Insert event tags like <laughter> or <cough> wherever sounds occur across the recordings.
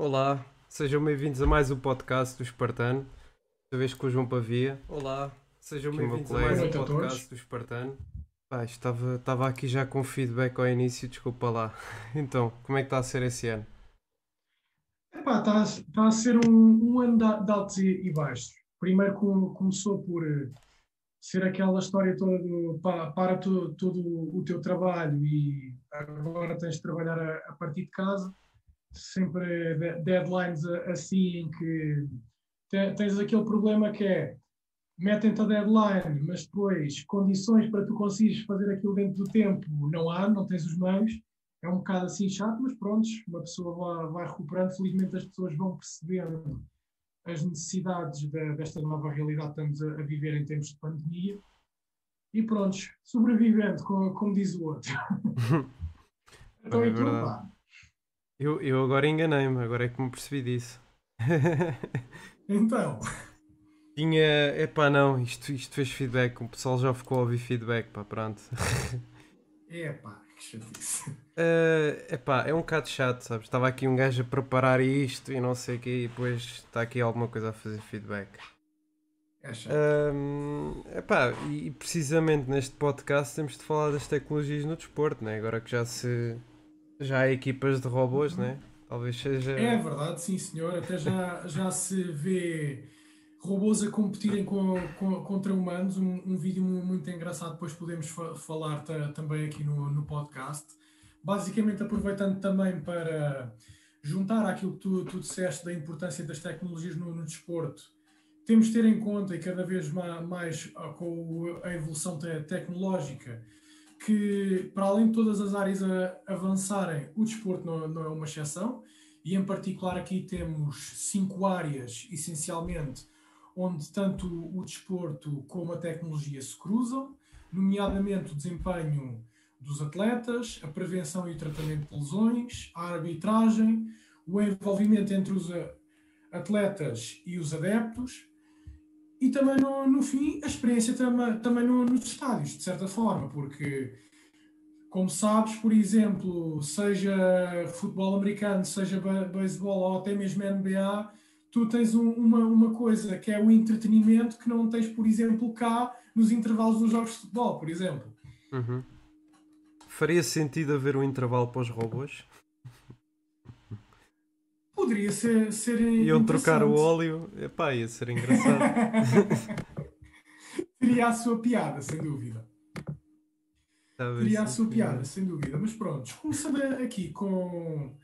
Olá, sejam bem-vindos a mais um podcast do Espartano. Desta vez com o João Pavia. Olá, sejam meu bem-vindos a mais um podcast todos. do Espartano. Pá, estava, estava aqui já com feedback ao início, desculpa lá. <laughs> Então, como é que está a ser esse ano? Epá, está, a- está a ser um, um ano de, de altos e, e baixos. Primeiro com- começou por eh, ser aquela história toda do pá, para to- todo o teu trabalho e agora tens de trabalhar a, a partir de casa. Sempre de- deadlines assim em que te- tens aquele problema que é metem-te a deadline, mas depois condições para tu conseguires fazer aquilo dentro do tempo não há, não tens os meios. É um bocado assim chato, mas pronto, uma pessoa vai, vai recuperando. Felizmente as pessoas vão percebendo as necessidades da- desta nova realidade que estamos a, a viver em tempos de pandemia. E pronto, sobrevivendo, como, como diz o outro. <laughs> então É tudo, verdade. Eu, eu agora enganei-me, agora é que me percebi disso. <laughs> Então, Tinha. Epá, não, isto, isto fez feedback, o pessoal já ficou a ouvir feedback, pá, pronto. <laughs> é pá, que chatice. <laughs> Eh, epá, é um bocado chato, sabes? Estava aqui um gajo a preparar isto e não sei o quê, e depois está aqui alguma coisa a fazer feedback. É chato. Ahm, epá, e precisamente neste podcast temos de falar das tecnologias no desporto, né? Agora que já se já há equipas de robôs, né? Talvez seja. É verdade, sim senhor. Até já, já se vê robôs a competirem com, com- contra humanos. Um, um vídeo mu- muito engraçado, depois podemos fa- falar ta- também aqui no, no podcast. Basicamente, aproveitando também para juntar àquilo que tu, tu disseste da importância das tecnologias no, no desporto, temos de ter em conta, e cada vez ma- mais, ah, com a evolução te- tecnológica, que para além de todas as áreas avançarem, o desporto não, não é uma exceção, e em particular aqui temos cinco áreas, essencialmente, onde tanto o desporto como a tecnologia se cruzam, nomeadamente o desempenho dos atletas, a prevenção e o tratamento de lesões, a arbitragem, o envolvimento entre os atletas e os adeptos, e também, no, no fim, a experiência tama, também no- nos estádios, de certa forma, porque, como sabes, por exemplo, seja futebol americano, seja be- beisebol ou até mesmo NBA, tu tens um- uma, uma coisa que é o entretenimento que não tens, por exemplo, cá nos intervalos dos jogos de futebol, por exemplo. Uhum. Faria sentido haver um intervalo para os robôs? Poderia ser, ser Iam trocar o óleo? Epá, ia ser engraçado. <laughs> Teria a sua piada, sem dúvida. Teria a sua piada, sem dúvida. Mas pronto, começando aqui com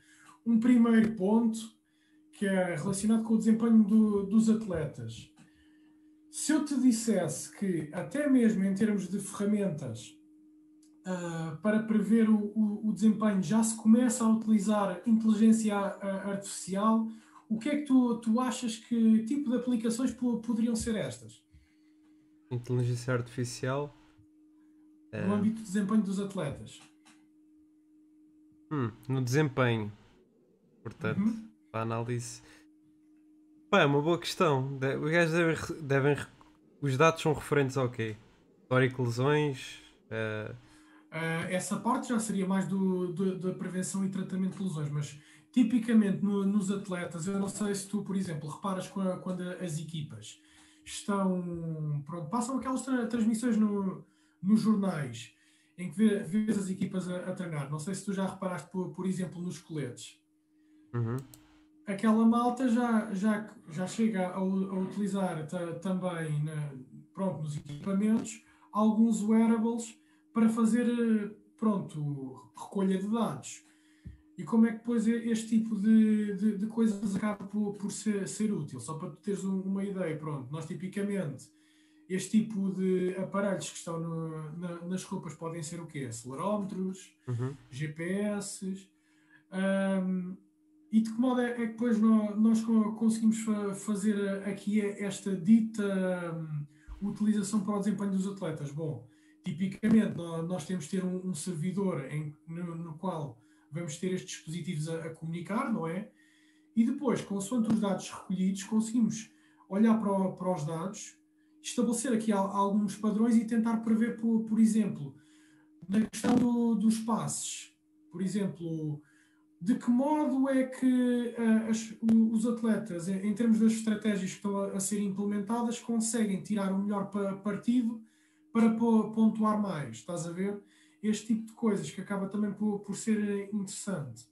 um primeiro ponto que é relacionado com o desempenho do- dos atletas. Se eu te dissesse que, até mesmo em termos de ferramentas ah, para prever o, o- o desempenho, já se começa a utilizar inteligência artificial, o que é que tu, tu achas que tipo de aplicações po- poderiam ser estas? Inteligência artificial. No eh, âmbito de desempenho dos atletas. hum, no desempenho. Portanto, Uhum. para a análise. Pá, é uma boa questão. De- Os gajos devem, devem Os dados são referentes ao quê? Histórico lesões? eh, Uh, essa parte já seria mais do, do- da prevenção e tratamento de lesões, mas tipicamente no- nos atletas, eu não sei se tu, por exemplo, reparas qua- quando as equipas estão. Pronto, passam aquelas tra- transmissões no, nos jornais em que vê- vês as equipas a, a treinar. Não sei se tu já reparaste, por, por exemplo, nos coletes. uhum. Aquela malta já, já, já chega a, a utilizar ta- também na- pronto, nos equipamentos alguns wearables para fazer eh, pronto, recolha de dados. E como é que depois este tipo de, de, de coisas acaba por, por ser, ser útil? Só para tu teres um- uma ideia, pronto, nós tipicamente este tipo de aparelhos que estão no- na- nas roupas podem ser o quê? Acelerómetros, Uhum. GPS. hum, e de que modo é, é que depois nó- nós, co- conseguimos fa- fazer aqui esta dita hum, utilização para o desempenho dos atletas? Bom, tipicamente nó- nós temos de ter um, servidor em- no, no qual vamos ter estes dispositivos a, a comunicar, não é? E depois, consoante os dados recolhidos, conseguimos olhar para, para os dados, estabelecer aqui al- alguns padrões e tentar prever, por, por exemplo, na questão do- dos passes, por exemplo, de que modo é que uh, as, os atletas, em, em, termos das estratégias que estão a, a ser implementadas, conseguem tirar o melhor pa, partido para pontuar mais? Estás a ver? Este tipo de coisas que acaba também por, por ser interessante.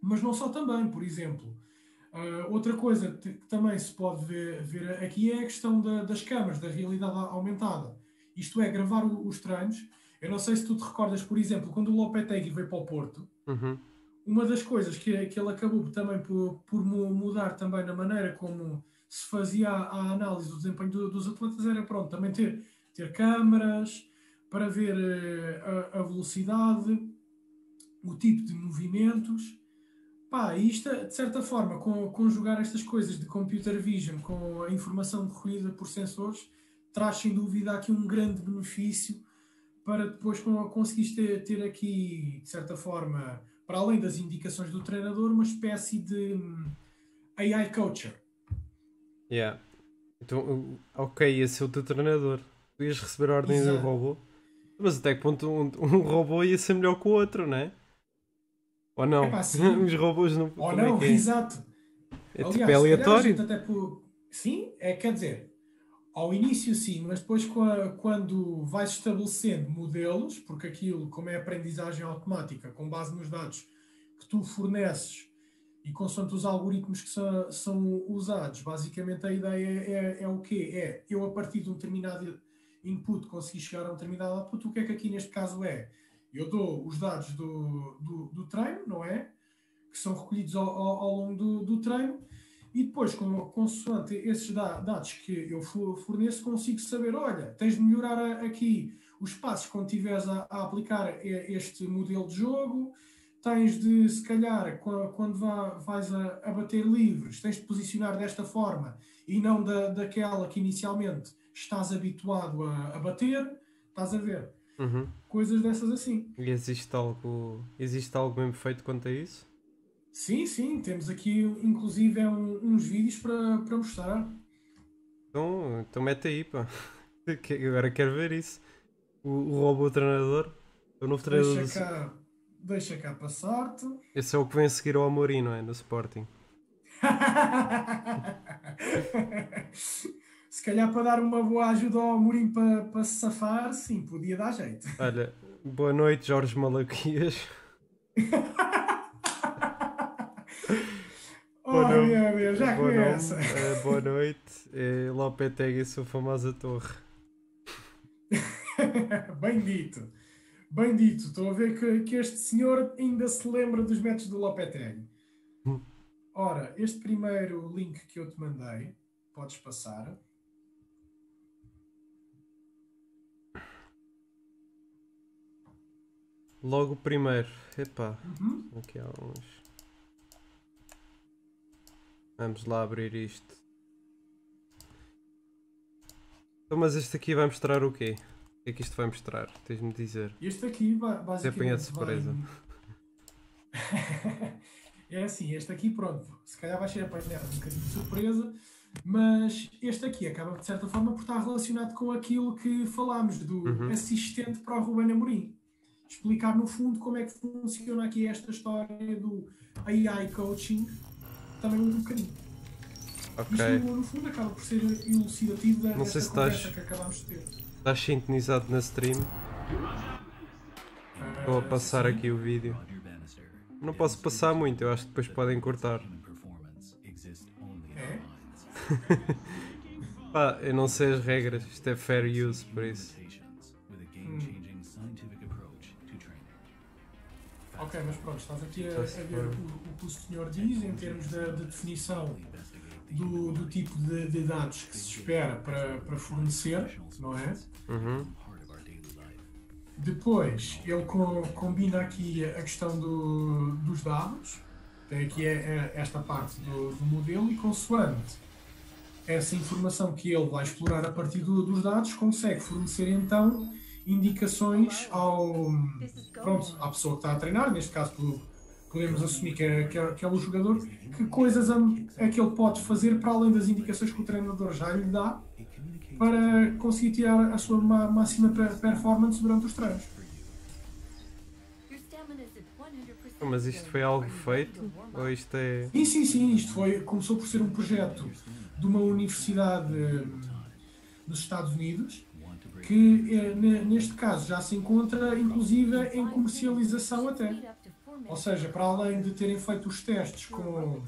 Mas não só também, por exemplo. Uh, outra coisa que também se pode ver, ver aqui é a questão da, das câmaras, da realidade aumentada. Isto é, gravar os treinos. Eu não sei se tu te recordas, por exemplo, quando o Lopetegui veio para o Porto, uhum uma das coisas que, que ele acabou também por, por mudar também na maneira como se fazia a, análise do desempenho do, dos atletas era pronto, também ter, ter câmaras para ver eh, a, a, velocidade, o tipo de movimentos. Pá, isto, de certa forma, com, conjugar estas coisas de computer vision com a informação recolhida por sensores, traz sem dúvida aqui um grande benefício para depois conseguir ter, ter aqui, de certa forma, para além das indicações do treinador, uma espécie de hum, AI coacher. Yeah. Então, ok, esse é o teu treinador. Tu ias receber ordens Exato. do robô. Mas até que ponto um, um, robô ia ser melhor que o outro, não é? Ou não? Epá, <laughs> Os robôs não. Ou não, é é? exato. É tipo, Aliás, tipo aleatório. Até por... Sim, é, quer dizer, ao início sim, mas depois quando vais estabelecendo modelos, porque aquilo, como é aprendizagem automática, com base nos dados que tu forneces e consoante os algoritmos que são, são usados, basicamente a ideia é, é o quê? É eu a partir de um determinado input conseguir chegar a um determinado output, o que é que aqui neste caso é? Eu dou os dados do, do, do treino, não é? Que são recolhidos ao, ao, ao longo do, do treino e depois, com, consoante esses dados que eu forneço, consigo saber: olha, tens de melhorar aqui os passos quando estiveres a, a, aplicar este modelo de jogo, tens de, se calhar, quando vais a, a, bater livres, tens de posicionar desta forma e não da, daquela que inicialmente estás habituado a, a bater. Estás a ver? Uhum. Coisas dessas assim. E existe algo, existe algo mesmo feito quanto a isso? Sim, sim, temos aqui inclusive é um, uns vídeos para, para mostrar. Então, então mete aí, pá. <laughs> Agora quero ver isso. O, o robô treinador. O novo treinador deixa cá, do... deixa cá passar-te. Esse é o que vem a seguir ao Amorim, não é? No Sporting. <laughs> se calhar para dar uma boa ajuda ao Amorim para, para se safar, sim, podia dar jeito. <laughs> Olha, boa noite, Jorge Malaquias. <laughs> oh, meu Deus, já boa. Nome, uh, boa noite, é Lopetegui, sua famosa torre. <laughs> Bem dito, bem dito. Estou a ver que, que este senhor ainda se lembra dos métodos do Lopetegui. Hum. Ora, este primeiro link que eu te mandei, podes passar. Logo o primeiro. Epá, uhum. aqui há uns. Vamos lá abrir isto. Então, mas este aqui vai mostrar o quê? O que é que isto vai mostrar? Tens-me dizer. Este aqui basicamente. Você de surpresa. Vai... <laughs> é assim, este aqui, pronto, se calhar vai ser apanhado um bocadinho de surpresa, mas este aqui acaba de certa forma por estar relacionado com aquilo que falámos do uhum. assistente para o Ruben Amorim. Explicar no fundo como é que funciona aqui esta história do AI coaching também um bocadinho. Ok. Isto, no fundo, acaba por ser elucidativo da Não sei se estás, que acabámos de ter. Estás sintonizado na stream? Vou passar aqui o vídeo. Não posso passar muito, eu acho que depois podem cortar. É? <laughs> Pá, eu não sei as regras, isto é fair use, por isso. Ok, mas pronto, estás aqui a, a ver o, o, que o senhor diz em termos de, de definição do, do tipo de, de, dados que se espera para, para fornecer, não é? Uhum. Depois, ele com, combina aqui a questão do, dos dados, tem aqui é, é esta parte do, do, modelo, e consoante essa informação que ele vai explorar a partir do, dos dados, consegue fornecer então indicações ao, pronto, à pessoa que está a treinar, neste caso podemos assumir que é, que é, que é o jogador, que coisas é que ele pode fazer para além das indicações que o treinador já lhe dá para conseguir tirar a sua máxima performance durante os treinos. Mas isto foi algo feito? Ou isto é. Sim, sim, sim. Isto foi, começou por ser um projeto de uma universidade hum, dos Estados Unidos que eh, neste caso já se encontra inclusive em comercialização até. Ou seja, para além de terem feito os testes com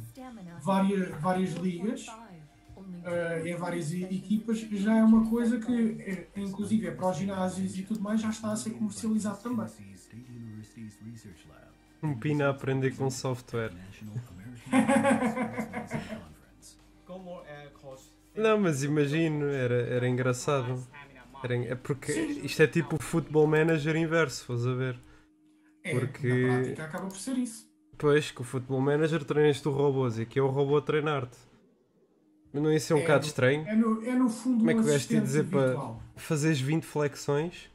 várias, várias ligas, uh, em várias equipas, já é uma coisa que, é, inclusive, é para os ginásios e tudo mais, já está a ser comercializado também. Um pina a aprender com software. Não, mas imagino, era, era engraçado. É porque isto é tipo o futebol manager inverso, faz a ver. É, porque... na prática acaba por ser isso. Pois, que o futebol manager treinas tu robôs e aqui é o robô a treinar-te. Não ia ser um é bocado no, estranho? É no, é no fundo Como é que um vais te dizer virtual. para fazeres 20 flexões?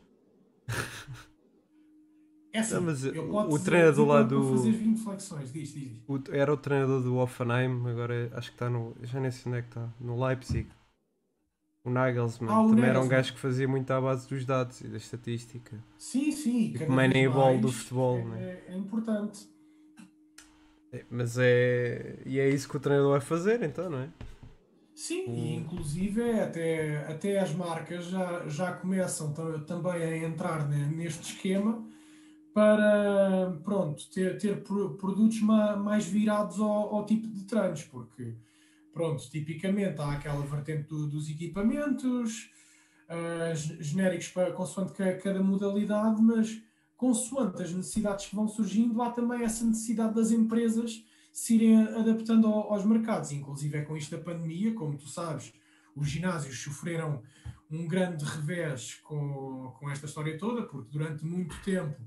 É assim, não, mas o, o treinador lá do. Fazer 20 flexões, diz, diz. O, era o treinador do Offenheim, agora acho que está no. Já nem sei onde é que está. No Leipzig. O Nagelsmann. Ah, o Também Nagelsmann. era um gajo que fazia muito à base dos dados e da estatística. Sim, sim. Tipo cada Moneyball vez do futebol, é, né? é importante. É, mas é. E é isso que o treinador vai fazer, então, não é? Sim, e inclusive até, até as marcas já, já começam ta- também a entrar ne- neste esquema para pronto, ter, ter pro- produtos ma- mais virados ao, ao tipo de treinos, porque pronto, tipicamente há aquela vertente do- dos equipamentos, ge- genéricos para consoante ca- cada modalidade, mas consoante as necessidades que vão surgindo, há também essa necessidade das empresas se irem adaptando ao- aos mercados, inclusive é com isto da pandemia, como tu sabes, os ginásios sofreram um grande revés com, com esta história toda, porque durante muito tempo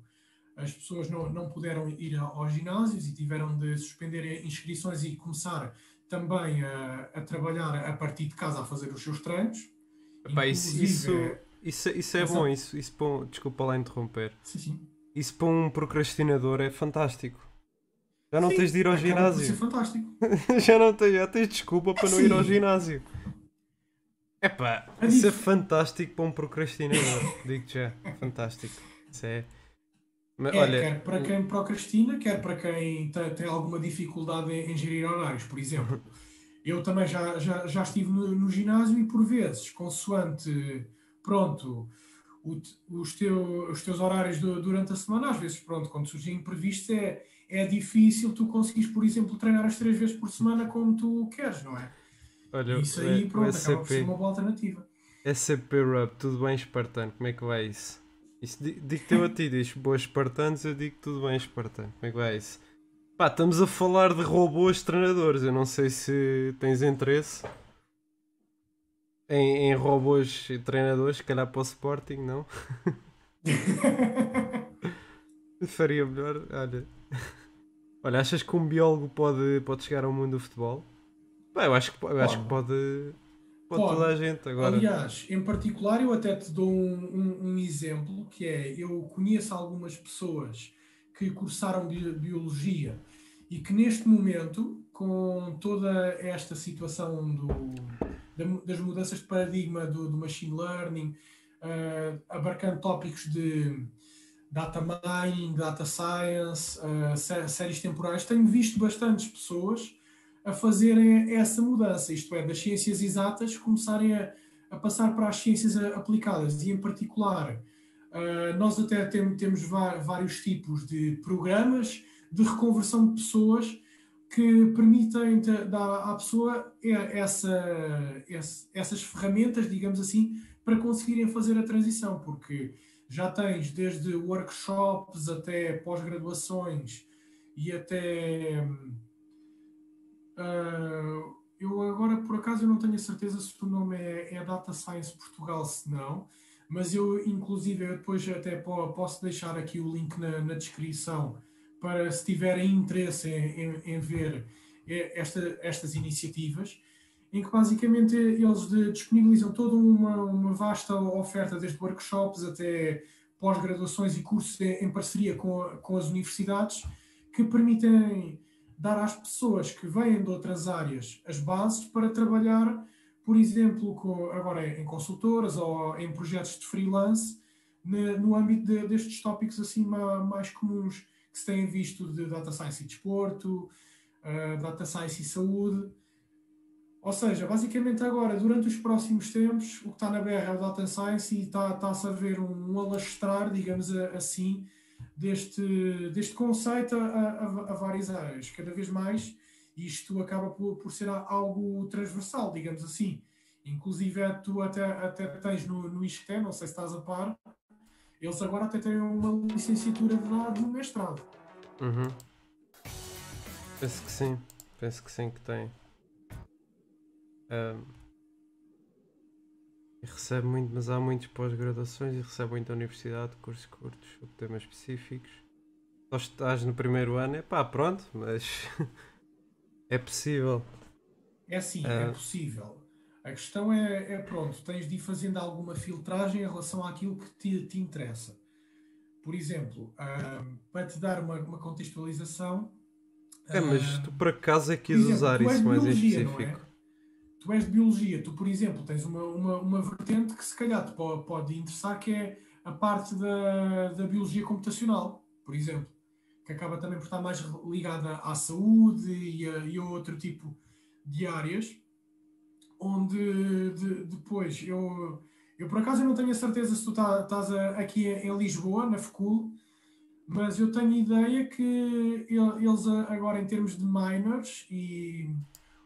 as pessoas não, não puderam ir aos ginásios e tiveram de suspender inscrições e começar também a, a trabalhar a partir de casa a fazer os seus treinos. Epá, isso, isso, é- isso, isso é bom. Isso, isso um- desculpa lá interromper. sim, sim. Isso para um procrastinador é fantástico. Já não Sim, tens de ir ao por ginásio. ser fantástico. <laughs> já não tens, já tens desculpa para não ir ao ginásio. Epá, É isso é fantástico para um procrastinador. <laughs> Digo já, fantástico. Isso é. Mas, É, olha, quer para quem procrastina, quer para quem te- tem alguma dificuldade em, gerir horários, por exemplo. <laughs> Eu também já, já, já estive no, no ginásio e por vezes, consoante, pronto, o os, teu, os teus horários du- durante a semana, às vezes, pronto, quando surgem imprevistos, é, é difícil tu conseguires, por exemplo, treinar as três vezes por semana como tu queres, não é? olha Isso aí, pronto, acaba por ser SCP, uma boa alternativa. SCP Rub, tudo bem, espartano? Como é que vai isso? Isso di- digo-te eu a ti, diz boas espartanos, eu digo tudo bem, espartano. Como é que vai isso? Pá, estamos a falar de robôs treinadores. Eu não sei se tens interesse em, em robôs treinadores, se calhar para o Sporting, não? <laughs> Faria melhor, olha. Olha, achas que um biólogo pode, pode chegar ao mundo do futebol? Pá, eu acho que, eu acho que pode, Pode. toda a gente agora. Aliás, em particular, eu até te dou um, um- um exemplo, que é, eu conheço algumas pessoas que cursaram bi- Biologia e que neste momento, com toda esta situação do, das mudanças de paradigma do, do machine learning, ah, abarcando tópicos de data mining, data science, sé- séries temporais, tenho visto bastantes pessoas a fazerem essa mudança, isto é, das ciências exatas começarem a, a passar para as ciências aplicadas. E, em particular, ah, nós até tem- temos vários tipos de programas de reconversão de pessoas que permitem te- dar à pessoa essa, essas ferramentas, digamos assim, para conseguirem fazer a transição, porque já tens desde workshops até pós-graduações e até ah, eu agora, por acaso, eu não tenho a certeza se o nome é, é Data Science Portugal, se não, mas eu, inclusive, eu depois até po- posso deixar aqui o link na, na descrição para se tiverem interesse em, em- em ver eh, esta- estas iniciativas, em que basicamente eles de- disponibilizam toda uma, uma vasta oferta, desde workshops até pós-graduações e cursos em, em parceria com, com as universidades, que permitem dar às pessoas que vêm de outras áreas as bases para trabalhar, por exemplo, com, agora em consultoras ou em projetos de freelance, no âmbito de, destes tópicos assim mais comuns que se têm visto de data science e desporto, uh, data science e saúde. Ou seja, basicamente agora, durante os próximos tempos, o que está na BR é o data science e está, está-se a ver um, um alastrar, digamos assim, deste, deste conceito a, a, a, várias áreas. Cada vez mais isto acaba por, por ser algo transversal, digamos assim. Inclusive, tu até, até tens no, no ISCTE, não sei se estás a par, eles agora até têm uma licenciatura de no mestrado. Uhum. Penso que sim, penso que sim que tem. Um, e recebe muito, mas há muitos pós-graduações e recebe muita universidade, cursos curtos, sobre temas específicos. Só estás no primeiro ano, é pá, pronto, mas <laughs> é possível. É sim, é possível. A questão é, é, pronto, tens de ir fazendo alguma filtragem em relação àquilo que te, te interessa. Por exemplo, para te dar uma, uma contextualização. É, mas tu por acaso é quis usar isso mais em é? específico. Tu és de biologia, tu, por exemplo, tens uma, uma, uma vertente que se calhar te pode, pode interessar, que é a parte da, da biologia computacional, por exemplo, que acaba também por estar mais ligada à saúde e a, e a outro tipo de áreas onde de, depois eu, eu por acaso eu não tenho a certeza se tu tá, estás aqui em Lisboa, na FECUL, mas eu tenho ideia que eles agora em termos de minors e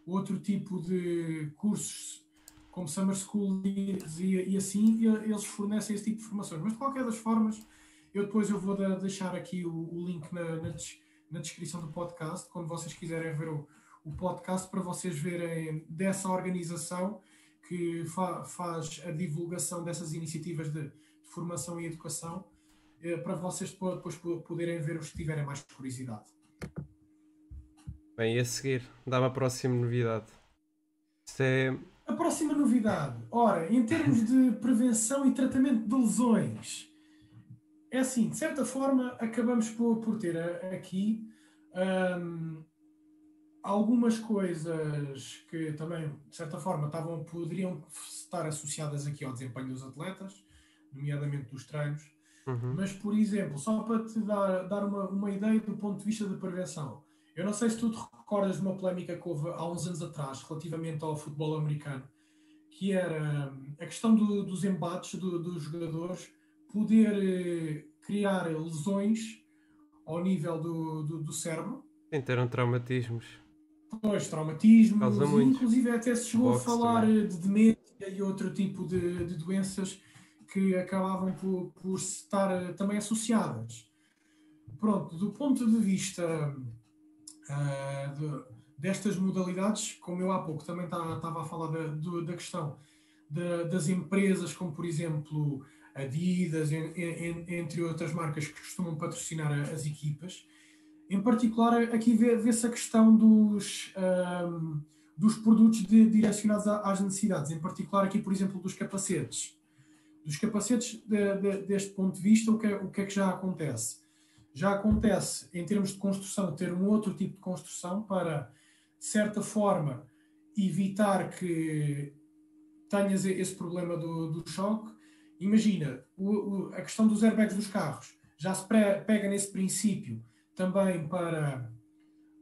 outro tipo de cursos como Summer School e, e assim, eles fornecem esse tipo de formações. Mas de qualquer das formas, eu depois eu vou deixar aqui o, o link na, na, na descrição do podcast, quando vocês quiserem ver o, o podcast para vocês verem dessa organização que fa faz a divulgação dessas iniciativas de, de formação e educação, eh, para vocês depois poderem ver os que tiverem mais curiosidade. Bem, e a seguir, dá-me a próxima novidade. Isto é... A próxima novidade, ora, em termos de prevenção e tratamento de lesões, é assim, de certa forma, acabamos por, por ter aqui um, algumas coisas que também, de certa forma, estavam, poderiam estar associadas aqui ao desempenho dos atletas, nomeadamente dos treinos, uhum. mas, por exemplo, só para te dar, dar uma, uma ideia do ponto de vista de prevenção, eu não sei se tu te recordas de uma polémica que houve há uns anos atrás relativamente ao futebol americano, que era a questão do, dos embates do, dos jogadores poder eh, criar lesões ao nível do, do, do cérebro. Terão traumatismos. Pois, traumatismos, inclusive até se chegou Boxe a falar também. de demência e outro tipo de, de doenças que acabavam por, por estar eh, também associadas. Pronto, do ponto de vista uh, de, destas modalidades, como eu há pouco também estava a falar da, da questão de, das empresas, como por exemplo Adidas, en, en, entre outras marcas que costumam patrocinar as equipas, em particular, aqui vê-se a questão dos, um, dos produtos de, direcionados às necessidades, em particular aqui, por exemplo, dos capacetes. Dos capacetes, de, de, deste ponto de vista, o que, é, o que é que já acontece? Já acontece, em termos de construção, ter um outro tipo de construção para, de certa forma, evitar que tenhas esse problema do, do choque. Imagina, o, o, a questão dos airbags dos carros já se pega nesse princípio também para,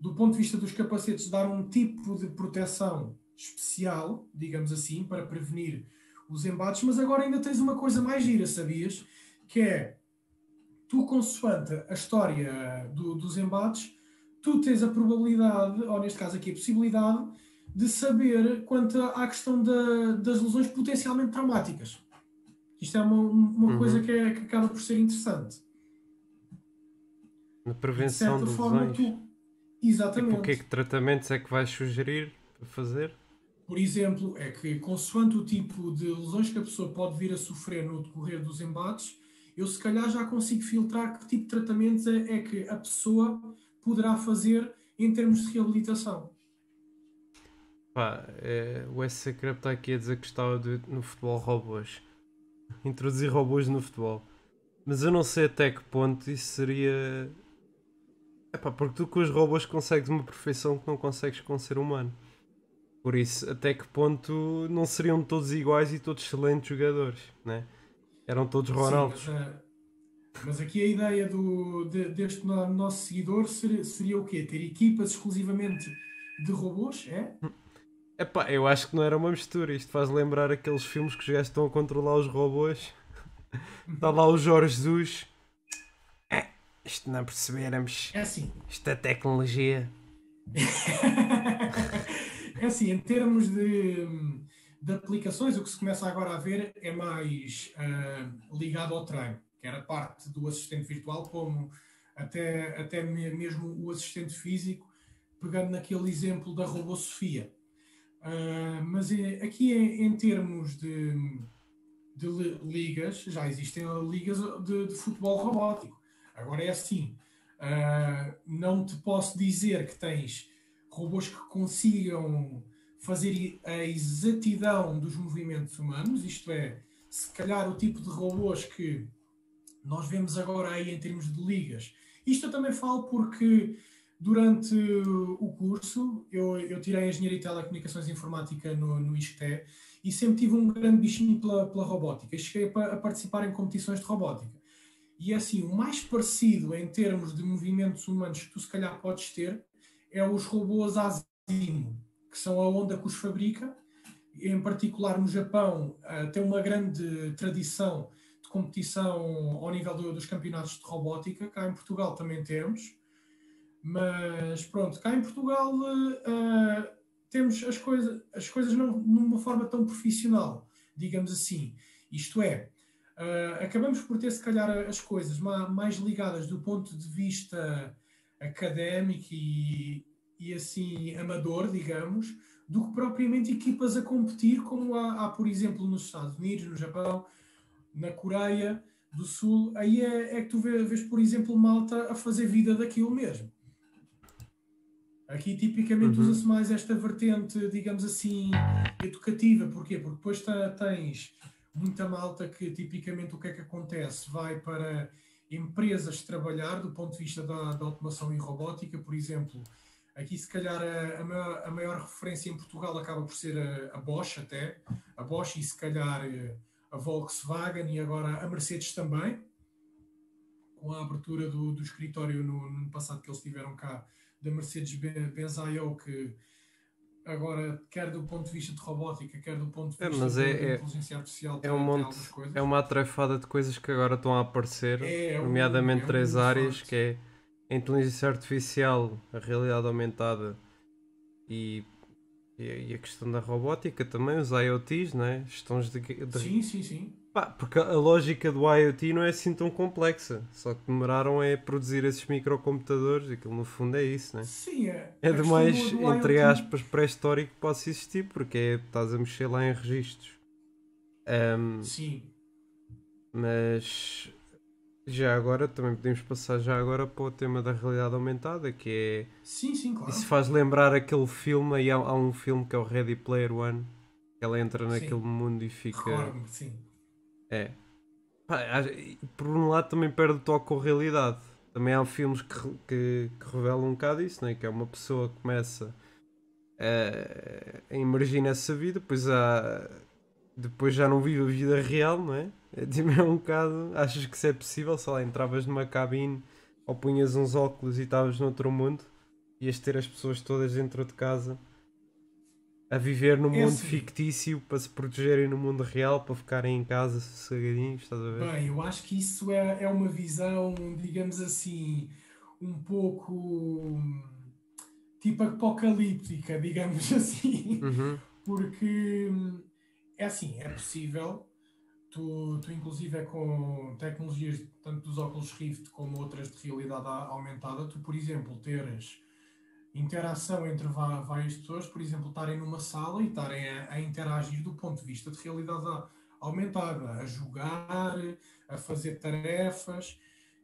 do ponto de vista dos capacetes, dar um tipo de proteção especial, digamos assim, para prevenir os embates, mas agora ainda tens uma coisa mais gira, sabias? Que é, tu consoante a história do, dos embates, tu tens a probabilidade, ou neste caso aqui a possibilidade, de saber quanto à questão da, das lesões potencialmente traumáticas. Isto é uma, uma uhum. coisa que, é, que acaba por ser interessante. Na prevenção de, de lesões. Tu... Exatamente. Tipo, o que é que tratamentos é que vais sugerir para fazer? Por exemplo, é que consoante o tipo de lesões que a pessoa pode vir a sofrer no decorrer dos embates, eu se calhar já consigo filtrar que tipo de tratamentos é, é que a pessoa poderá fazer em termos de reabilitação. Pá, é, o SC Crab está aqui a dizer que estava de, no futebol robôs. <laughs> Introduzir robôs no futebol. Mas eu não sei até que ponto isso seria Epá, porque tu com os robôs consegues uma perfeição que não consegues com um ser humano. Por isso, até que ponto não seriam todos iguais e todos excelentes jogadores, né? Eram todos Ronaldos. Sim, mas, uh, mas, aqui a ideia do, de, deste nosso seguidor seria, seria o quê? Ter equipas exclusivamente de robôs, é? Epá, eu acho que não era uma mistura. Isto faz lembrar aqueles filmes que os gajos estão a controlar os robôs. Está lá o Jorge Jesus. É, isto não percebermos. É assim. Isto é tecnologia. <laughs> é assim, em termos de, de aplicações, o que se começa agora a ver é mais uh, ligado ao treino, que era parte do assistente virtual, como até, até mesmo o assistente físico, pegando naquele exemplo da robô Sofia. Uh, mas é, aqui em, em termos de, de, ligas, já existem ligas de, de futebol robótico. Agora é assim, uh, não te posso dizer que tens robôs que consigam fazer a exatidão dos movimentos humanos, isto é, se calhar o tipo de robôs que nós vemos agora aí em termos de ligas. Isto eu também falo porque durante o curso eu, eu tirei Engenharia e Telecomunicações e Informática no, no e sempre tive um grande bichinho pela, pela robótica. Cheguei a, a participar em competições de robótica. E é assim, o mais parecido em termos de movimentos humanos que tu se calhar podes ter é os robôs Asimo, que são a onda que os fabrica. Em particular no Japão, uh, tem uma grande tradição de competição ao nível do, dos campeonatos de robótica. Cá em Portugal também temos. Mas pronto, cá em Portugal uh, temos as, coisa, as coisas não numa forma tão profissional, digamos assim. Isto é, uh, acabamos por ter se calhar as coisas mais ligadas do ponto de vista académico e, e assim amador, digamos, do que propriamente equipas a competir, como há, há, por exemplo, nos Estados Unidos, no Japão, na Coreia do Sul. Aí é, é que tu vês, por exemplo, malta a fazer vida daquilo mesmo. Aqui tipicamente uhum. usa-se mais esta vertente, digamos assim, educativa. Porquê? Porque depois tens muita malta que tipicamente o que é que acontece? Vai para empresas trabalhar do ponto de vista da, da automação e robótica, por exemplo. Aqui, se calhar, a, maior, a maior, referência em Portugal acaba por ser a, a, Bosch, até. A Bosch e, se calhar, a Volkswagen e agora a Mercedes também, com a abertura do, do escritório no, no passado que eles tiveram cá da Mercedes-Benz IO, que agora, quer do ponto de vista de robótica, quer do ponto de é, vista é, é, inteligência artificial, é um monte, é uma atrefada de coisas que agora estão a aparecer, é, é nomeadamente um, três áreas, forte. que é a inteligência artificial, a realidade aumentada e, e, a questão da robótica também, os IoTs, né? Gestões de, de... Sim, sim, sim. Pá, porque a lógica do IoT não é assim tão complexa. Só que demoraram é produzir esses microcomputadores. Aquilo no fundo é isso, né? Sim, é. É de mais, entre IoT... aspas, pré-histórico que possa existir, porque é, estás a mexer lá em registros. Um, Sim. Mas já agora, também podemos passar já agora para o tema da realidade aumentada, que é. Sim, sim, claro. Isso faz lembrar aquele filme, aí há, há um filme que é o Ready Player One, que ela entra naquele sim. mundo e fica. sim é. Por um lado também perde o toque com a realidade. Também há filmes que, que, que revelam um bocado isso, né? que é uma pessoa que começa a, a emergir nessa vida, depois, há, depois já não vive a vida real, não é? É, tipo, é um bocado. Achas que isso é possível? Sei lá, entravas numa cabine ou punhas uns óculos e estavas noutro mundo, ias ter as pessoas todas dentro de casa a viver no é mundo fictício para se protegerem no mundo real, para ficarem em casa sossegadinhos, estás a ver? Bem, eu acho que isso é, é uma visão, digamos assim, um pouco tipo apocalíptica, <laughs> digamos assim, uhum. porque é assim, é possível. Tu, tu, inclusive, é com tecnologias tanto dos óculos Rift como outras de realidade aumentada, tu, por exemplo, teres interação entre várias pessoas, por exemplo, estarem numa sala e estarem a, a, interagir do ponto de vista de realidade aumentada, a jogar, a fazer tarefas.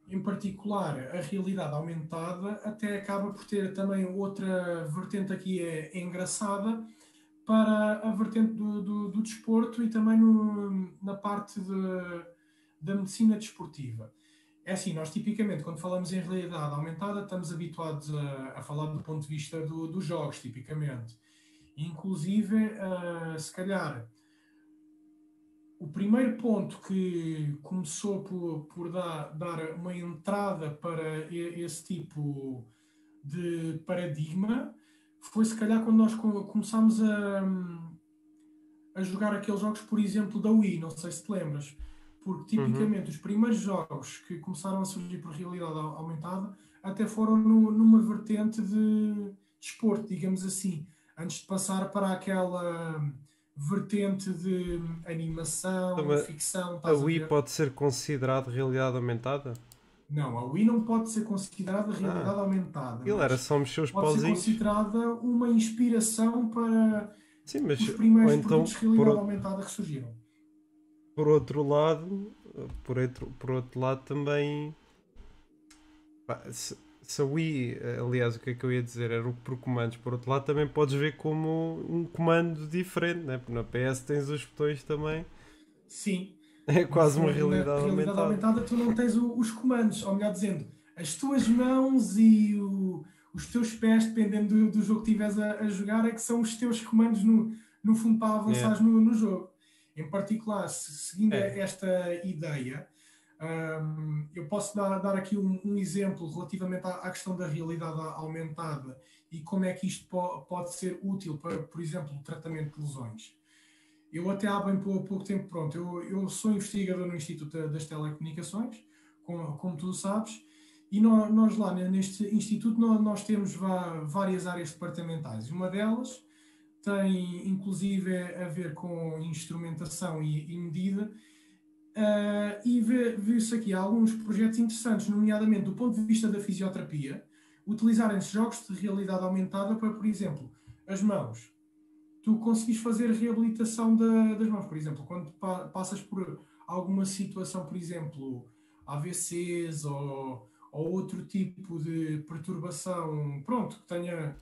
Em particular, a realidade aumentada até acaba por ter também outra vertente aqui é, engraçada para a vertente do, do, do desporto e também no, na parte de, da medicina desportiva. É assim, nós tipicamente, quando falamos em realidade aumentada, estamos habituados a, a falar do ponto de vista do, dos jogos, tipicamente. Inclusive, uh, se calhar, o primeiro ponto que começou por, por dar, dar uma entrada para esse tipo de paradigma foi se calhar quando nós começámos a, a jogar aqueles jogos, por exemplo, da Wii, não sei se te lembras, porque uhum. tipicamente uhum. os primeiros jogos que começaram a surgir por realidade aumentada até foram no, numa vertente de desporto, digamos assim, antes de passar para aquela vertente de animação, então, ficção. A Wii a pode ser considerada realidade aumentada? Não, a Wii não pode ser considerada realidade ah, aumentada. Ele era só mexer os pode pauzinhos. Pode ser considerada uma inspiração para Sim, mas, os primeiros então, produtos de realidade por, aumentada que surgiram. Por outro lado, por outro, por outro lado também se, se a Wii, aliás, o que é que eu ia dizer? Era o por comandos. Por outro lado, também podes ver como um comando diferente, né? porque na PS tens os botões também. Sim. É quase uma realidade, na realidade aumentada. aumentada. Tu não tens o, os comandos, ou melhor dizendo, as tuas mãos e o, os teus pés, dependendo do, do jogo que estiveres a, a, jogar, é que são os teus comandos no, no fundo para avançar no, no jogo. Em particular, seguindo é. esta ideia, um, eu posso dar, dar aqui um, um exemplo relativamente à, à, questão da realidade aumentada e como é que isto po, pode ser útil para, por exemplo, o tratamento de lesões. Eu até há bem pouco, tempo, pronto, eu, eu, sou investigador no Instituto das Telecomunicações, como, como tu sabes, e nós, nós lá neste instituto nós, nós temos várias áreas departamentais. Uma delas tem inclusive a ver com instrumentação e, e medida Uh, e viu-se aqui alguns projetos interessantes, nomeadamente do ponto de vista da fisioterapia, utilizarem-se jogos de realidade aumentada para, por exemplo, as mãos. Tu conseguis fazer reabilitação da, das mãos, por exemplo, quando pa passas por alguma situação, por exemplo, AVCs ou, ou outro tipo de perturbação, pronto, que tenha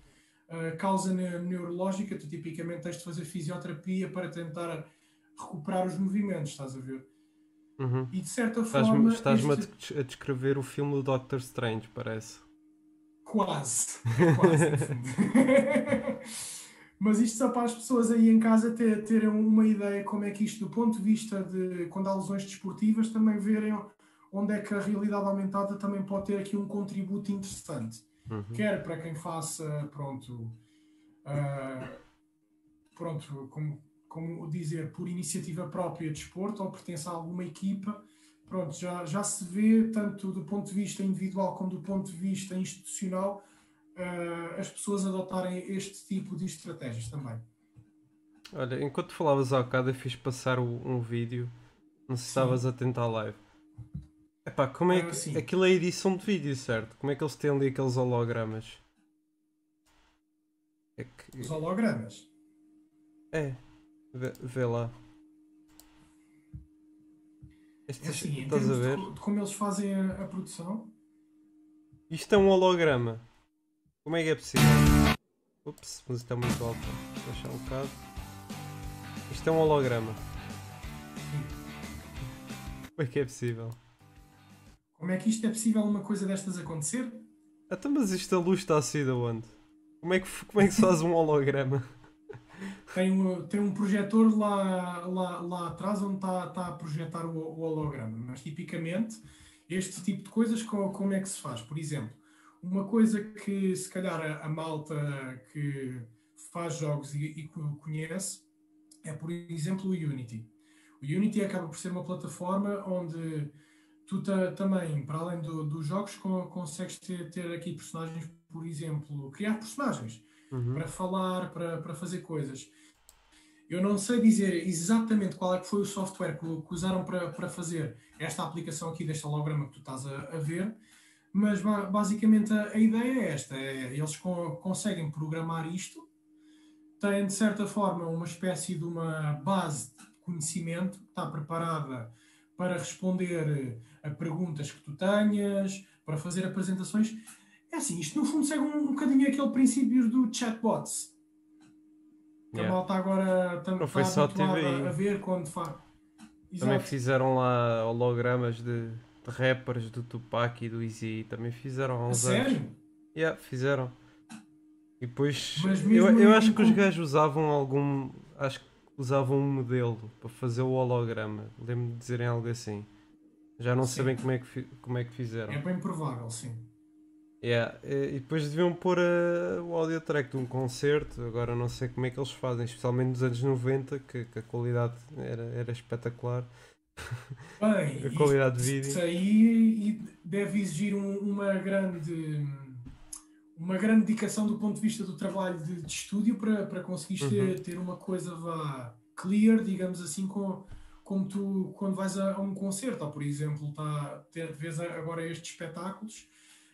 uh, causa neurológica, tu tipicamente tens de fazer fisioterapia para tentar recuperar os movimentos, estás a ver? Uhum. E de certa forma. Estás-me este... a descrever o filme do Doctor Strange, parece. Quase. Quase, <laughs> Mas isto só para as pessoas aí em casa ter, terem uma ideia como é que isto, do ponto de vista de quando há lesões desportivas, também verem onde é que a realidade aumentada também pode ter aqui um contributo interessante. Uhum. Quer para quem faça, pronto, uh, pronto, como como dizer, por iniciativa própria de desporto ou pertence a alguma equipa, pronto, já, já se vê, tanto do ponto de vista individual como do ponto de vista institucional, uh, as pessoas adotarem este tipo de estratégias também. Olha, enquanto falavas há bocado, eu fiz passar um vídeo, não sei se estavas a tentar live. Epá, como é ah, que. aquilo é edição de vídeo, certo? Como é que eles têm ali aqueles hologramas? É que... Os hologramas? É. Vê, vê lá. Este, é assim, estás a ver? De, de, como eles fazem a, a, produção. Isto é um holograma. Como é que é possível? Ups, mas está muito alto. Vou deixar um bocado. Isto é um holograma. Como é que é possível? Como é que isto é possível uma coisa destas acontecer? Então, mas isto a luz está assim de onde? Como é que, como é que se faz um holograma? tem um, tem um projetor lá, lá, lá atrás onde está, está a projetar o, o holograma. Mas tipicamente, este tipo de coisas, como é que se faz? Por exemplo, uma coisa que se calhar a, a malta que faz jogos e, e, conhece é, por exemplo, o Unity. O Unity acaba por ser uma plataforma onde tu também, para além do, dos jogos, consegues ter, ter aqui personagens, por exemplo, criar personagens uhum. para falar, para, para fazer coisas. Eu não sei dizer exatamente qual é que foi o software que, que usaram para, para fazer esta aplicação aqui deste holograma que tu estás a, a ver, mas basicamente a, a, ideia é esta: é, eles co conseguem programar isto, têm de certa forma uma espécie de uma base de conhecimento que está preparada para responder a perguntas que tu tenhas, para fazer apresentações é assim, isto no fundo segue um, um bocadinho aquele princípio do chatbots. Que yeah. a malta agora também está habituada a, a ver quando faz. Também fizeram lá hologramas de, de rappers do Tupac e do Easy. Também fizeram há uns a anos. Sério? Yeah, fizeram. E depois eu, eu acho que os gajos usavam algum. Acho que usavam um modelo para fazer o holograma. Lembro-me de dizerem algo assim. Já não Sim. bem como é que, como é que fizeram. É bem provável, sim. Yeah, E depois deviam pôr eh, o audio track de um concerto. Agora não sei como é que eles fazem, especialmente nos anos 90, que, que a qualidade era, era espetacular. Bem, A qualidade de vídeo. aí e deve exigir um- uma grande uma grande dedicação do ponto de vista do trabalho de, de estúdio para, para conseguires ter, Uhum. ter uma coisa vá clear, digamos assim, com, como tu quando vais a, a um concerto, ou por exemplo, tá, ter, vês agora estes espetáculos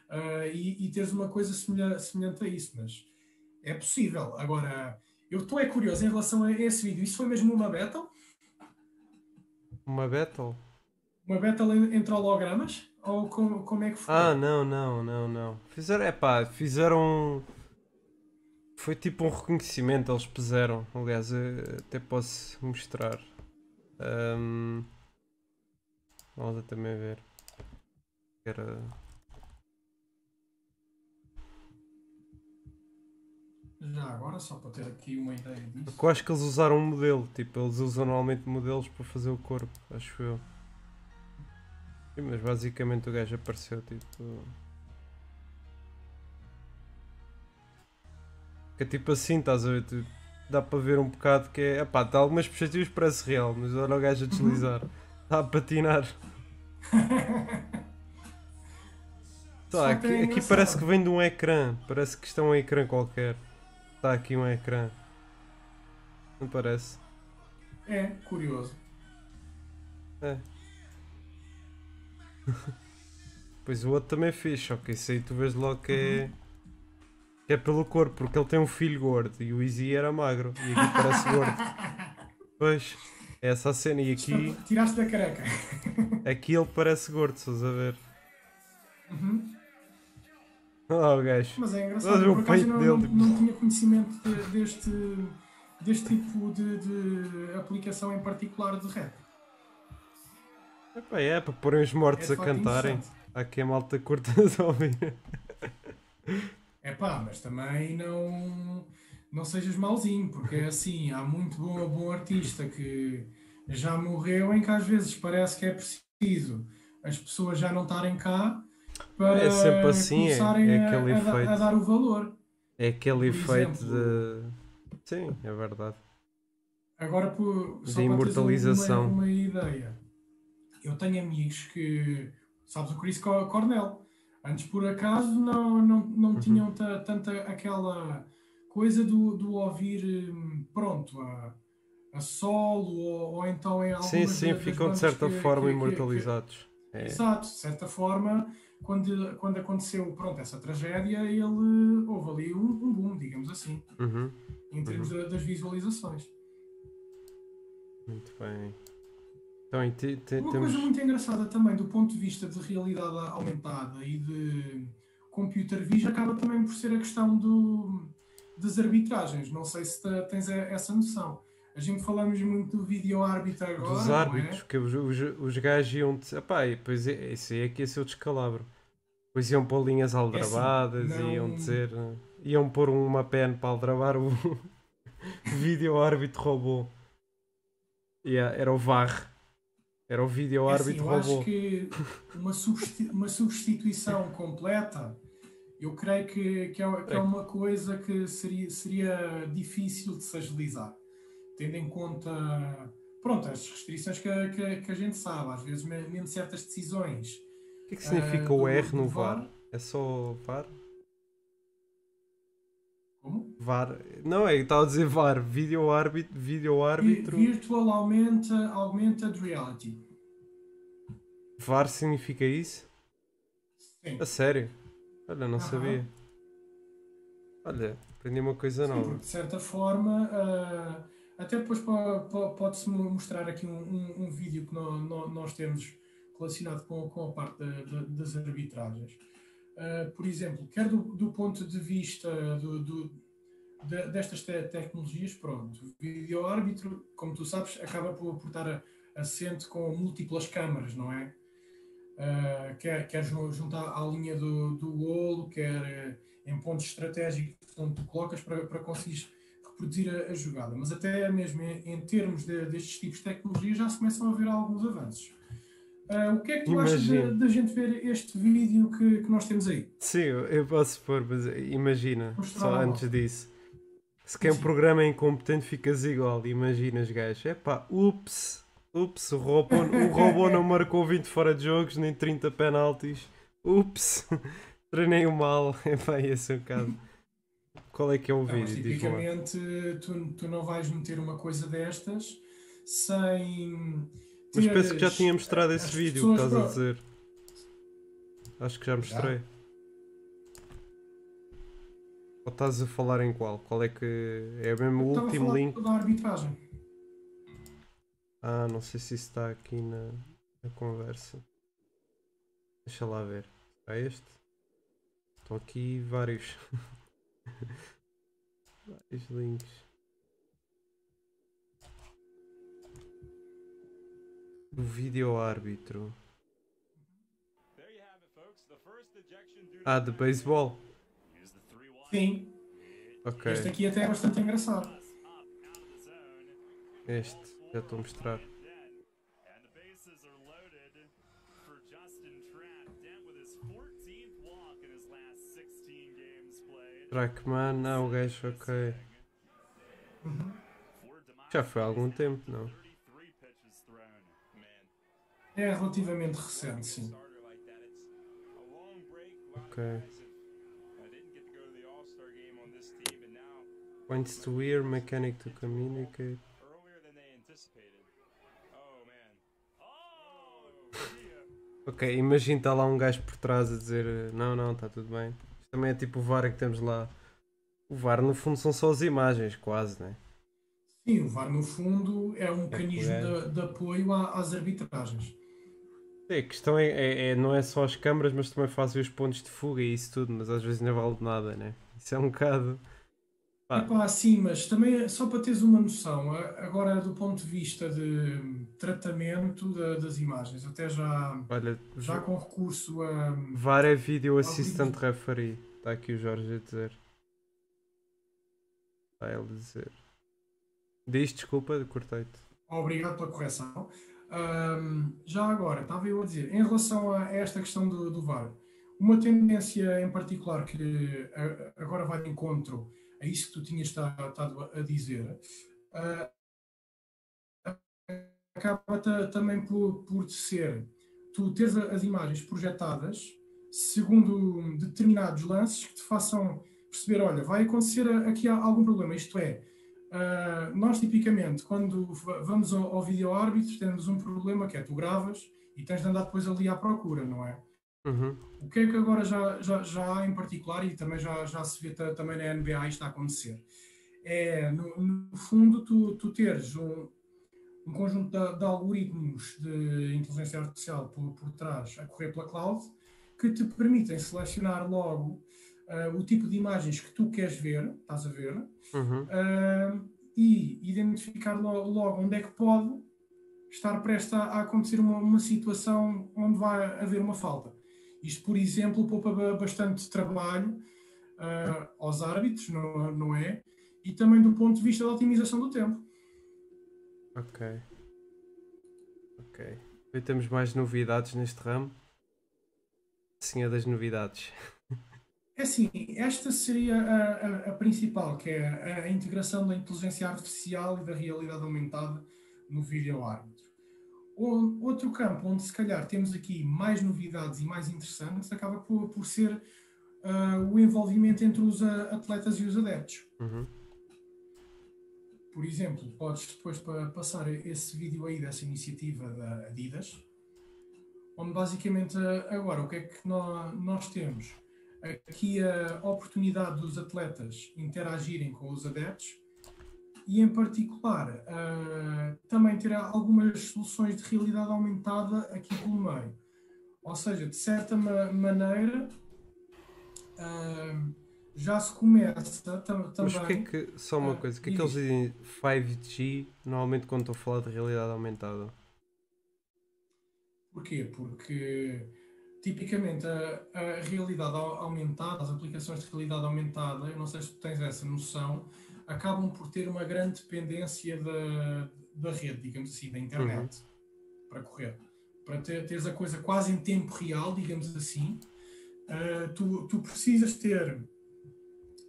ah, e, e teres uma coisa semelha- semelhante a isso, mas é possível. Agora, eu estou é curioso em relação a esse vídeo. Isso foi mesmo uma battle? Uma battle? Uma battle en- entre hologramas? Ou como, como é que foi? Ah, não, não, não, não. Fizeram, é pá, fizeram. Foi tipo um reconhecimento, eles puseram. Aliás, até posso mostrar. Ahm, Vamos também ver. Era. Já agora, só para ter aqui uma ideia disso. Porque eu acho que eles usaram um modelo, tipo, eles usam normalmente modelos para fazer o corpo, acho eu. Sim, mas basicamente o gajo apareceu, tipo. Que é tipo assim, estás a ver? Tu- dá para ver um bocado que é. Epá, está algumas perspectivas parece real, mas olha o gajo a deslizar. Está a patinar. <laughs> Tá, aqui, aqui parece que vem de um ecrã. Parece que isto é um ecrã qualquer. Está aqui um ecrã. Não parece? É, curioso. É. <laughs> Pois o outro também fez, só que isso aí tu vês logo que é. que é pelo corpo, porque ele tem um filho gordo e o Easy era magro e aqui parece gordo. <laughs> Pois, é essa a cena e aqui, Tiraste da careca. aqui ele parece gordo, estás a ver? Uhum. Ah, o gajo. Mas é engraçado, eu por acaso peito não, não, tipo- tinha conhecimento de- deste, deste tipo de, de aplicação em particular de rap. Epá, é para porem os mortos É a cantarem. Há quem malta curta <laughs> de ouvir. É pá, mas também não, não sejas mauzinho, porque é assim, há muito bom, bom artista que já morreu em que às vezes parece que é preciso as pessoas já não estarem cá para É sempre assim, é- é a- aquele a, da- a efeito. dar o valor. É aquele efeito exemplo- de. Sim, é verdade. Agora, por, só De imortalização. Uma, uma ideia, eu tenho amigos que, sabes, o Chris Co- Cornell, antes por acaso não, não, não Uhum. tinham ta- tanta aquela coisa do, do ouvir, hum, pronto, a, a solo ou, ou então em algumas Sim, sim, ficam de certa que- forma que- imortalizados. que- É. Exato, de certa forma, quando, quando aconteceu pronto, essa tragédia, ele houve ali um, um boom, digamos assim, Uhum, em termos da- das visualizações. muito bem. Então, te- te- Uma temos. coisa muito engraçada também, do ponto de vista de realidade aumentada e de computer vision, acaba também por ser a questão do, das arbitragens. Não sei se te- tens essa noção. A gente falamos muito do vídeo árbitro agora, Dos é? árbitros, que os, os, os gajos iam. Epá, e depois é- isso aí é que ia ser o descalabro. Depois iam pôr linhas aldrabadas, não- iam dizer. iam pôr uma pen para aldrabar o <laughs> vídeo árbitro robô. Yeah, era o VAR. Era o vídeo É assim, árbitro eu acho robô. que uma, uma substituição completa, eu creio que, que, é, que é uma coisa que seria, seria difícil de se agilizar, tendo em conta pronto, as restrições que, a- que, que a gente sabe, às vezes me- mesmo certas decisões. O que é que significa Ah, o R no VAR? VAR? É só VAR? Como? VAR. Não, é, estava a dizer VAR, vídeo árbitro, vídeo árbitro. Virtual Augmented, Augmented Reality. VAR significa isso? Sim. A sério? Olha, não Aham. sabia. Olha, aprendi uma coisa Sim, nova. porque de certa forma, ah, até depois po- po- pode-se mo- mostrar aqui um, um- um vídeo que nó- nó- nós temos relacionado com, com a parte da- da- das arbitragens. Ah, por exemplo, quer do, do ponto de vista do- do- de- destas te- tecnologias, pronto, o vídeo árbitro, como tu sabes, acaba por, por estar assente com múltiplas câmaras, não é? Uh, quer, quer jun- juntar à linha do, do golo, quer eh, em pontos estratégicos onde tu colocas para, para conseguires reproduzir a, a jogada, mas até mesmo em, em termos de, destes tipos de tecnologia já se começam a ver alguns avanços. Uh, o que é que tu imagina. achas da gente ver este vídeo que, que nós temos aí? Sim, eu posso pôr, mas imagina, só antes disso. Se quem programa é incompetente, ficas igual. Imaginas, gajo. Epá, ups, ups, o robô, o robô não <laughs> marcou 20 fora de jogos, nem 30 penaltis. Ups, <laughs> treinei o mal. <laughs> Epá, esse é o caso. Qual é que é o vídeo? Não, tipicamente, tu, tu não vais meter uma coisa destas sem mas penso que já tinha mostrado esse vídeo que estás a dizer. Acho que já mostrei. Já? Ou estás a falar em qual? Qual é que. É mesmo o último link? Da arbitragem. Ah, não sei se isso está aqui na, na conversa. Deixa lá ver. É este? Estão aqui vários. <laughs> vários links. do vídeo árbitro. Ah, de beisebol? Sim. Ok. Este aqui até é bastante engraçado. Este, já estou a mostrar. Trackman, não, o gajo, ok. Uhum. Já foi há algum tempo, não? É relativamente recente, sim. Ok. Points to ear, mechanic to communicate. ok, imagina está lá um gajo por trás a dizer não, não, está tudo bem. Também é tipo o VAR que temos lá. O VAR no fundo são só as imagens, quase, né? Sim, o VAR no fundo é um é mecanismo de, de, apoio às arbitragens. É, a questão é, é, é, não é só as câmaras, mas também fazem os pontos de fuga e isso tudo, mas às vezes não vale de nada, né? Isso é um bocado. Pá. Epá, sim, mas também só para teres uma noção, agora do ponto de vista de tratamento das imagens, até já, Olha, já com recurso a. VAR é Video Assistant Referee, está aqui o Jorge a dizer. Está ele a dizer. Diz desculpa, cortei-te. Obrigado pela correção. Um, já agora, estava eu a dizer, em relação a esta questão do, do VAR, uma tendência em particular que agora vai de encontro a isso que tu tinhas estado a dizer, uh, acaba também por, por ser tu teres as imagens projetadas segundo determinados lances que te façam perceber, olha, vai acontecer aqui algum problema, isto é, Uh, nós, tipicamente, quando vamos ao, ao vídeo árbitro, temos um problema que é tu gravas e tens de andar depois ali à procura, não é? Uhum. O que é que agora já, já, já há em particular, e também já, já se vê também na NBA isto a acontecer, é, no, no fundo, tu, tu teres um, um conjunto de, de, algoritmos de inteligência artificial por, por trás a correr pela cloud que te permitem selecionar logo uh, o tipo de imagens que tu queres ver, estás a ver, uhum. uh, e identificar logo, logo, onde é que pode estar prestes a, a acontecer uma, uma, situação onde vai haver uma falta. Isto, por exemplo, poupa bastante trabalho uh, aos árbitros, não, não é? E também do ponto de vista da otimização do tempo. Ok. Ok. E temos mais novidades neste ramo? Sim, é das novidades. É assim, esta seria a, a, a, principal, que é a integração da inteligência artificial e da realidade aumentada no vídeo árbitro. Outro campo onde se calhar temos aqui mais novidades e mais interessantes acaba por, por ser uh, o envolvimento entre os atletas e os adeptos. Uhum. Por exemplo, podes depois passar esse vídeo aí dessa iniciativa da Adidas, onde basicamente agora o que é que nós, nós temos? aqui a oportunidade dos atletas interagirem com os adeptos e, em particular, uh, também ter algumas soluções de realidade aumentada aqui pelo meio. Ou seja, de certa ma maneira, uh, já se começa também. Mas porquê que, só uma coisa, que é que eles dizem 5G normalmente quando estou a falar de realidade aumentada? Porquê? Porque tipicamente a, a, realidade aumentada, as aplicações de realidade aumentada, eu não sei se tu tens essa noção, acabam por ter uma grande dependência da, da rede, digamos assim, da internet, uhum. para correr. Para ter, teres a coisa quase em tempo real, digamos assim, uh, tu, tu precisas ter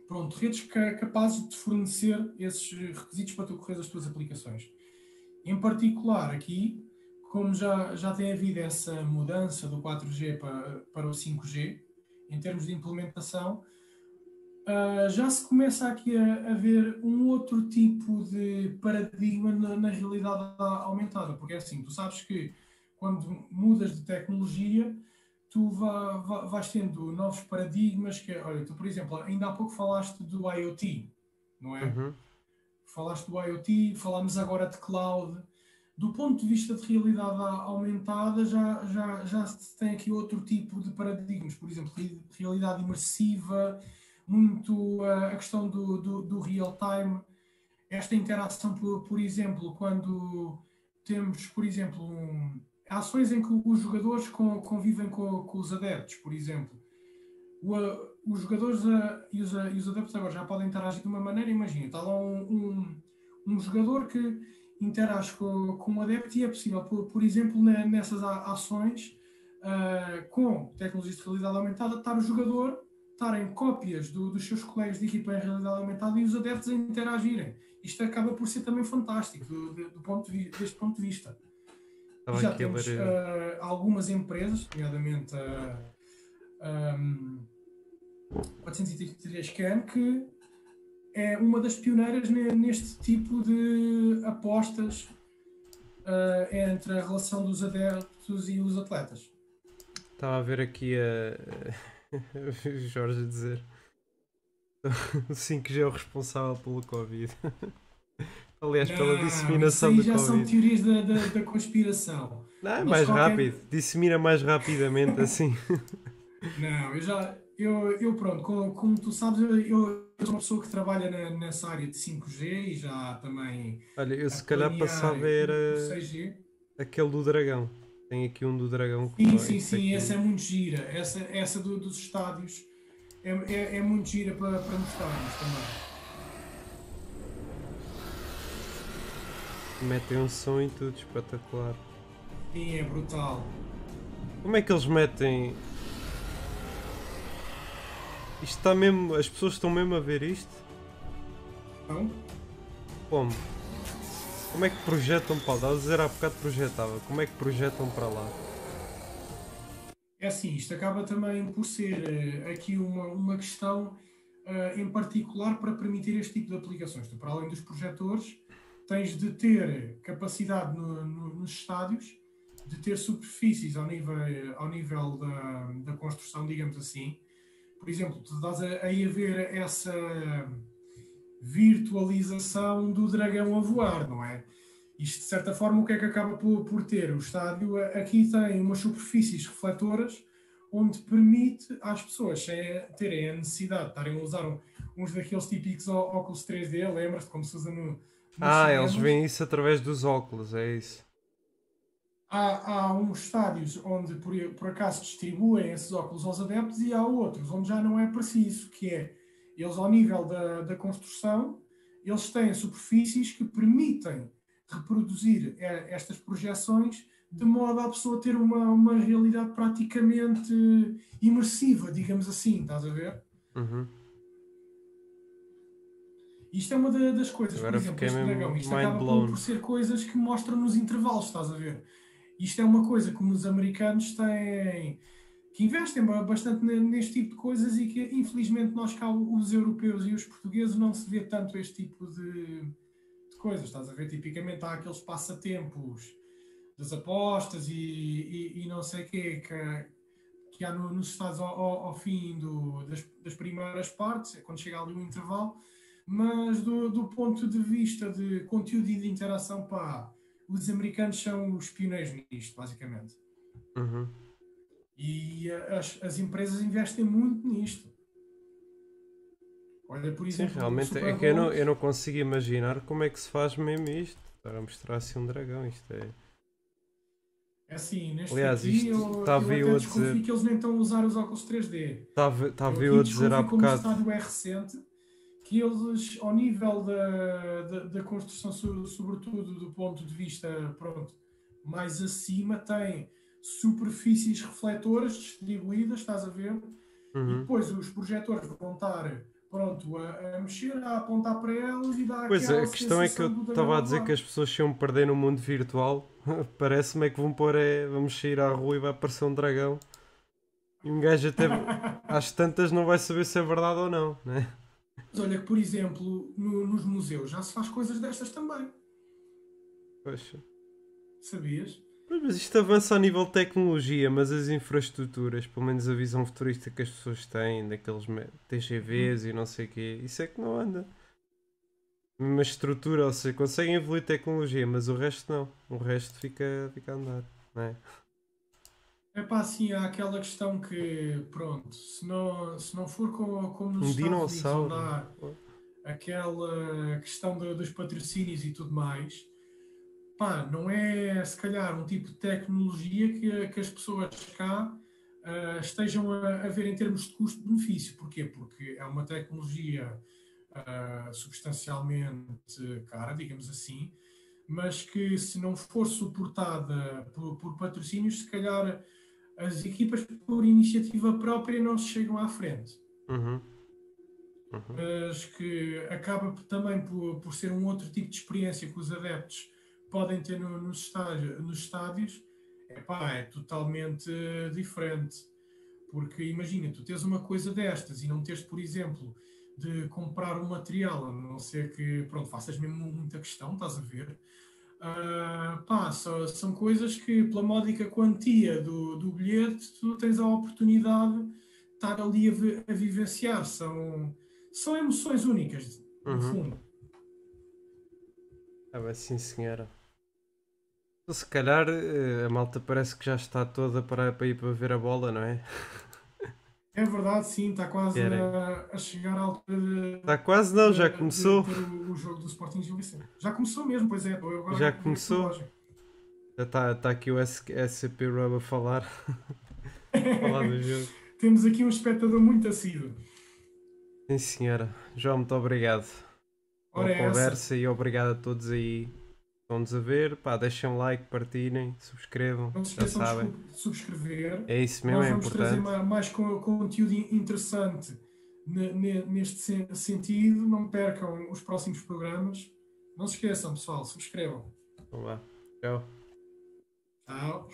pronto, redes capazes de fornecer esses requisitos para tu correr as tuas aplicações. Em particular, aqui, como já, já tem havido essa mudança do 4G para, para o 5G, em termos de implementação, uh, já se começa aqui a, a, ver um outro tipo de paradigma na, na, realidade aumentada, porque é assim, tu sabes que quando mudas de tecnologia, tu va, vais tendo novos paradigmas, que olha, tu por exemplo, ainda há pouco falaste do IoT, não é? Uhum. Falaste do IoT, falámos agora de cloud, do ponto de vista de realidade aumentada, já, já, já se tem aqui outro tipo de paradigmas, por exemplo, realidade imersiva, muito a questão do, do, do real time, esta interação, por, por exemplo, quando temos, por exemplo, um, ações em que os jogadores convivem com, com os adeptos, por exemplo. O, os jogadores e, os, e, os, adeptos agora já podem interagir de uma maneira, imagina, está lá um, um, um jogador que interage com, com um adepto e é possível, por, por exemplo, nessas ações, uh, com tecnologias de realidade aumentada, estar o jogador, estarem cópias do, dos seus colegas de equipa em realidade aumentada e os adeptos a interagirem. Isto acaba por ser também fantástico do, do ponto de, deste ponto de vista. Estava já temos uh, algumas empresas, nomeadamente a um, 433 Scan, que é uma das pioneiras neste tipo de apostas uh, entre a relação dos adeptos e os atletas. Estava a ver aqui a <laughs> Jorge a dizer <laughs> o 5G é o responsável pelo Covid. <laughs> Aliás, pela disseminação do já Covid. são teorias da, da, da conspiração. Não, é mais qualquer... rápido. Dissemina mais rapidamente assim. Não, eu já. Eu, eu pronto, como, como tu sabes, eu, eu sou uma pessoa que trabalha na, nessa área de 5G e já também. Olha, eu se calhar passava era. Aquele do dragão. Tem aqui um do dragão. Sim, sim, sim, essa é muito gira. Essa, essa do, dos estádios é, é, é muito gira para, para mostrarmos também. Metem um som e tudo espetacular. Sim, é brutal. Como é que eles metem isto está mesmo. As pessoas estão mesmo a ver isto? Não? Como? Como é que projetam para lá? Estava a dizer há bocado projetava. Como é que projetam para lá? É assim, isto acaba também por ser uh, aqui uma, uma questão uh, em particular para permitir este tipo de aplicações. Tu, para além dos projetores, tens de ter capacidade no, no, nos estádios, de ter superfícies ao nível, ao nível da, da construção, digamos assim, por exemplo, tu estás aí a ver essa virtualização do dragão a voar, não é? Isto, de certa forma, o que é que acaba por, por ter? O estádio aqui tem umas superfícies refletoras onde permite às pessoas terem a necessidade de estarem a usar uns daqueles típicos óculos 3D, lembras-te como se usa no. ah, cinemas. eles veem isso através dos óculos, é isso há, há uns estádios onde por, por acaso distribuem esses óculos aos adeptos e há outros onde já não é preciso, que é eles ao nível da, da construção, eles têm superfícies que permitem reproduzir estas projeções de modo a pessoa ter uma, uma realidade praticamente imersiva, digamos assim, estás a ver? Uhum. Isto é uma das coisas, Agora por exemplo, este dragão, isto acaba por, por ser coisas que mostram nos intervalos, estás a ver? Isto é uma coisa que os americanos têm, que investem bastante neste tipo de coisas e que infelizmente nós cá, os europeus e os portugueses, não se vê tanto este tipo de, de coisas. Estás a ver? Tipicamente há aqueles passatempos das apostas e, e, e não sei o quê que, que há no, nos Estados ao, ao fim do, das, das, primeiras partes, é quando chega ali um intervalo, mas do, do ponto de vista de conteúdo e de interação, pá, os americanos são os pioneiros nisto, basicamente. Uhum. E as, as empresas investem muito nisto. Olha, por exemplo, Sim, realmente é que eu não, eu não consigo imaginar como é que se faz mesmo isto. Para mostrar assim um dragão, isto é. É assim, neste Aliás, aqui, isto estava eu, eu a dizer. que eles nem estão a usar os óculos 3D. Estava eu a dizer há bocado. Um estádio é recente que eles, ao nível da, da, da construção, sobretudo do ponto de vista pronto, mais acima, têm superfícies refletoras distribuídas, estás a ver? Uhum. E depois os projetores vão estar pronto, a, a, mexer, a apontar para elas e dar Pois a questão é que eu estava a dizer que as pessoas se iam perder no mundo virtual. <laughs> Parece-me é que vão pôr é, vamos sair à rua e vai aparecer um dragão. E um gajo até <laughs> às tantas não vai saber se é verdade ou não, né? Mas olha que, por exemplo, no, nos museus já se faz coisas destas também. Poxa. Sabias? Mas isto avança a nível de tecnologia, mas as infraestruturas, pelo menos a visão futurista que as pessoas têm, daqueles TGVs e não sei o quê, isso é que não anda. Uma estrutura, ou seja, conseguem evoluir tecnologia, mas o resto não. O resto fica, fica a andar, não é? É pá, assim, há aquela questão que, pronto, se não, se não for como, como nos um Estados dinossauro. Unidos, aquela questão de, dos patrocínios e tudo mais, pá, não é se calhar um tipo de tecnologia que, que as pessoas cá uh, estejam a, a, ver em termos de custo-benefício. Porquê? Porque é uma tecnologia uh, substancialmente cara, digamos assim, mas que se não for suportada por, por patrocínios, se calhar as equipas por iniciativa própria não se chegam à frente. Uhum. Uhum. Mas que acaba também por, por ser um outro tipo de experiência que os adeptos podem ter no, nos, estádios, nos estádios epá, é totalmente diferente. Porque imagina, tu tens uma coisa destas e não tens, por exemplo, de comprar um material, a não ser que pronto, faças mesmo muita questão, estás a ver? Uh, pá, só, são coisas que, pela módica quantia do, do bilhete, tu tens a oportunidade de estar ali a, a vivenciar. São, são emoções únicas, no uhum. fundo. Ah, bem, sim, senhora. Se calhar eh, a malta parece que já está toda para, para ir para ver a bola, não é? É verdade, sim, está quase a, a, chegar à altura de. Está quase, não, já começou. o, jogo do Sporting Gil Vicente. Já começou mesmo, pois é. Agora já começou. Já está, está aqui o SCP Rub a falar. <laughs> falar do jogo. Temos aqui um espectador muito assíduo. Sim, senhora. João, muito obrigado. Ora pela é conversa essa. e obrigado a todos aí Estão-nos a ver, pá, deixem um like, partilhem, subscrevam. Não se esqueçam sabem. de subscrever. É isso mesmo, Nós é vamos importante. trazer mais conteúdo interessante neste sentido. Não percam os próximos programas. Não se esqueçam, pessoal, subscrevam. Vamos lá. Tchau. Tchau.